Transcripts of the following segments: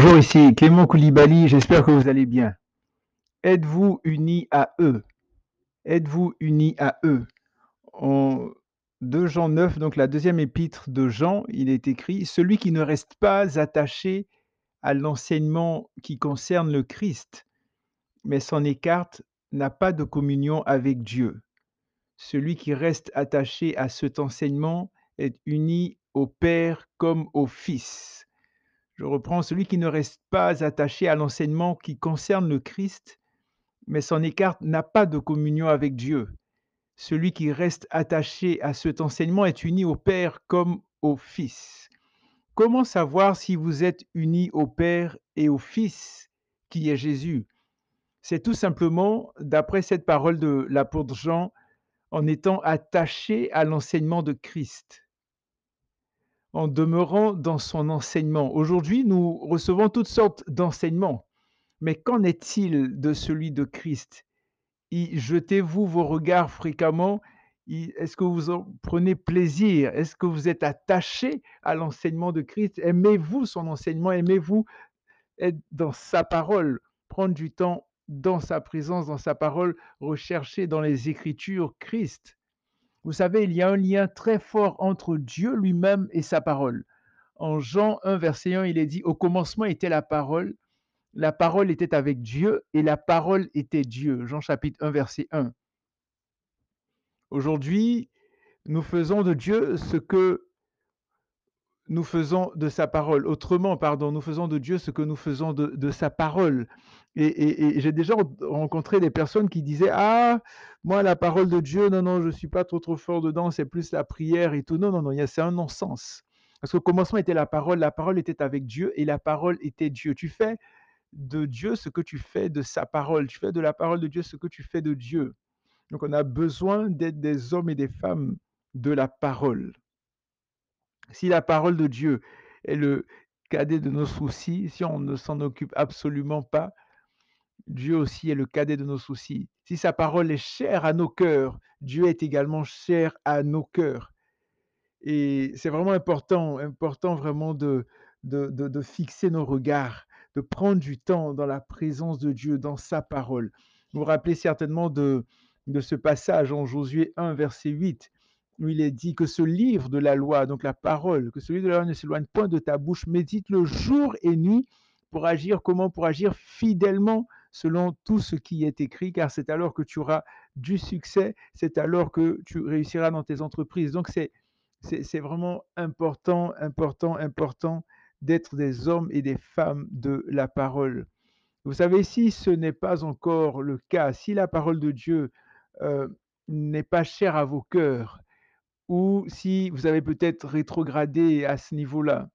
Bonjour, ici Clément Koulibaly, j'espère que vous allez bien. Êtes-vous unis à eux? Êtes-vous unis à eux? En 2 Jean 9, donc la deuxième épître de Jean, il est écrit Celui qui ne reste pas attaché à l'enseignement qui concerne le Christ, mais s'en écarte, n'a pas de communion avec Dieu. Celui qui reste attaché à cet enseignement est uni au Père comme au Fils. Je reprends, celui qui ne reste pas attaché à l'enseignement qui concerne le Christ, mais s'en écarte, n'a pas de communion avec Dieu. Celui qui reste attaché à cet enseignement est uni au Père comme au Fils. Comment savoir si vous êtes uni au Père et au Fils, qui est Jésus? C'est tout simplement, d'après cette parole de l'apôtre Jean, en étant attaché à l'enseignement de Christ en demeurant dans son enseignement. Aujourd'hui, nous recevons toutes sortes d'enseignements, mais qu'en est-il de celui de Christ? Y jetez-vous vos regards fréquemment? Est-ce que vous en prenez plaisir? Est-ce que vous êtes attaché à l'enseignement de Christ? Aimez-vous son enseignement? Aimez-vous être dans sa parole? Prendre du temps dans sa présence, dans sa parole, rechercher dans les Écritures Christ? Vous savez, il y a un lien très fort entre Dieu lui-même et sa parole. En Jean 1, verset 1, il est dit, au commencement était la parole, la parole était avec Dieu et la parole était Dieu. Jean chapitre 1, verset 1. Aujourd'hui, nous faisons de Dieu ce que nous faisons de sa parole. Autrement, pardon, nous faisons de Dieu ce que nous faisons de, sa parole. Et, j'ai déjà rencontré des personnes qui disaient Ah, moi, la parole de Dieu, non, non, je ne suis pas trop, trop fort dedans, c'est plus la prière et tout. Non, non, non, c'est un non-sens. Parce qu'au commencement était la parole, la parole était avec Dieu et la parole était Dieu. Tu fais de Dieu ce que tu fais de sa parole. Tu fais de la parole de Dieu ce que tu fais de Dieu. Donc on a besoin d'être des hommes et des femmes de la parole. Si la parole de Dieu est le cadet de nos soucis, si on ne s'en occupe absolument pas, Dieu aussi est le cadet de nos soucis. Si sa parole est chère à nos cœurs, Dieu est également cher à nos cœurs. Et c'est vraiment important, important vraiment de, fixer nos regards, de prendre du temps dans la présence de Dieu, dans sa parole. Vous vous rappelez certainement de, de ce passage en Josué 1, verset 8, où il est dit que ce livre de la loi, donc la parole, que ce livre de la loi ne s'éloigne point de ta bouche, médite le jour et nuit pour agir comment Pour agir fidèlement selon tout ce qui est écrit, car c'est alors que tu auras du succès, c'est alors que tu réussiras dans tes entreprises. Donc c'est, c'est, vraiment important, important, important d'être des hommes et des femmes de la parole. Vous savez, si ce n'est pas encore le cas, si la parole de Dieu euh, n'est pas chère à vos cœurs, ou si vous avez peut-être rétrogradé à ce niveau-là,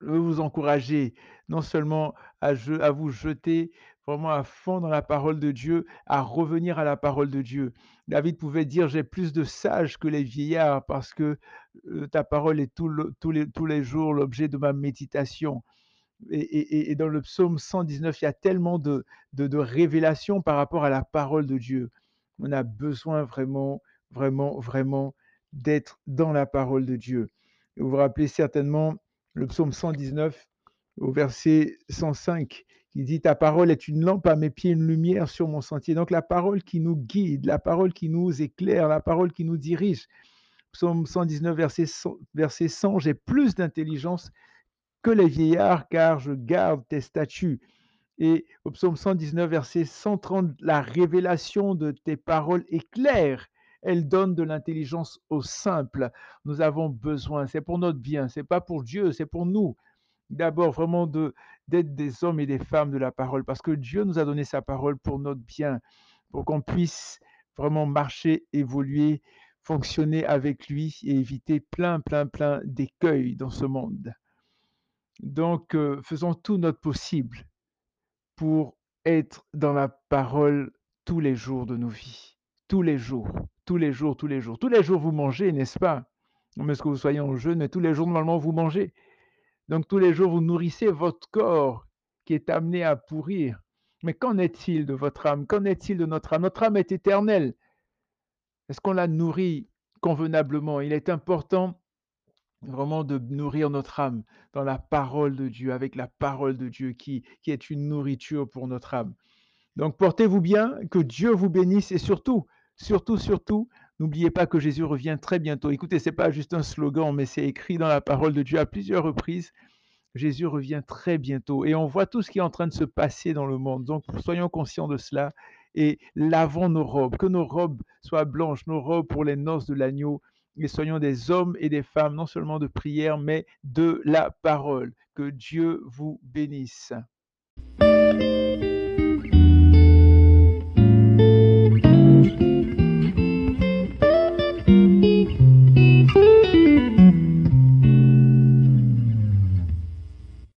je veux vous encourager non seulement à, vous jeter vraiment à fond dans la parole de Dieu, à revenir à la parole de Dieu. David pouvait dire, j'ai plus de sages que les vieillards parce que ta parole est tous, les, jours l'objet de ma méditation. Et, dans le psaume 119, il y a tellement de révélations par rapport à la parole de Dieu. On a besoin vraiment vraiment, vraiment d'être dans la parole de Dieu. vous vous rappelez certainement le psaume 119 au verset 105 qui dit Ta parole est une lampe à mes pieds, une lumière sur mon sentier. Donc la parole qui nous guide, la parole qui nous éclaire, la parole qui nous dirige. Psaume 119, verset 100, verset 100 J'ai plus d'intelligence que les vieillards, car je garde tes statuts. Et au psaume 119, verset 130, la révélation de tes paroles est claire elle donne de l'intelligence aux simples. Nous avons besoin, c'est pour notre bien, c'est pas pour Dieu, c'est pour nous. D'abord, vraiment d'être des hommes et des femmes de la parole, parce que Dieu nous a donné sa parole pour notre bien, pour qu'on puisse vraiment marcher, évoluer, fonctionner avec lui et éviter plein, plein, plein d'écueils dans ce monde. Donc, euh, faisons tout notre possible pour être dans la parole tous les jours de nos vies, tous les jours tous les jours, tous les jours. Tous les jours, vous mangez, n'est-ce pas? Mais ce que vous soyez en jeûne, mais tous les jours, normalement, vous mangez. Donc, tous les jours, vous nourrissez votre corps qui est amené à pourrir. Mais qu'en est-il de votre âme? Qu'en est-il de notre âme? Notre âme est éternelle. Est-ce qu'on la nourrit convenablement? Il est important vraiment de nourrir notre âme dans la parole de Dieu, avec la parole de Dieu qui qui est une nourriture pour notre âme. Donc portez-vous bien, que Dieu vous bénisse et surtout, surtout, surtout, n'oubliez pas que Jésus revient très bientôt. Écoutez, c'est pas juste un slogan, mais c'est écrit dans la parole de Dieu à plusieurs reprises. Jésus revient très bientôt et on voit tout ce qui est en train de se passer dans le monde. Donc soyons conscients de cela et lavons nos robes, que nos robes soient blanches, nos robes pour les noces de l'agneau, et soyons des hommes et des femmes, non seulement de prière, mais de la parole. Que Dieu vous bénisse.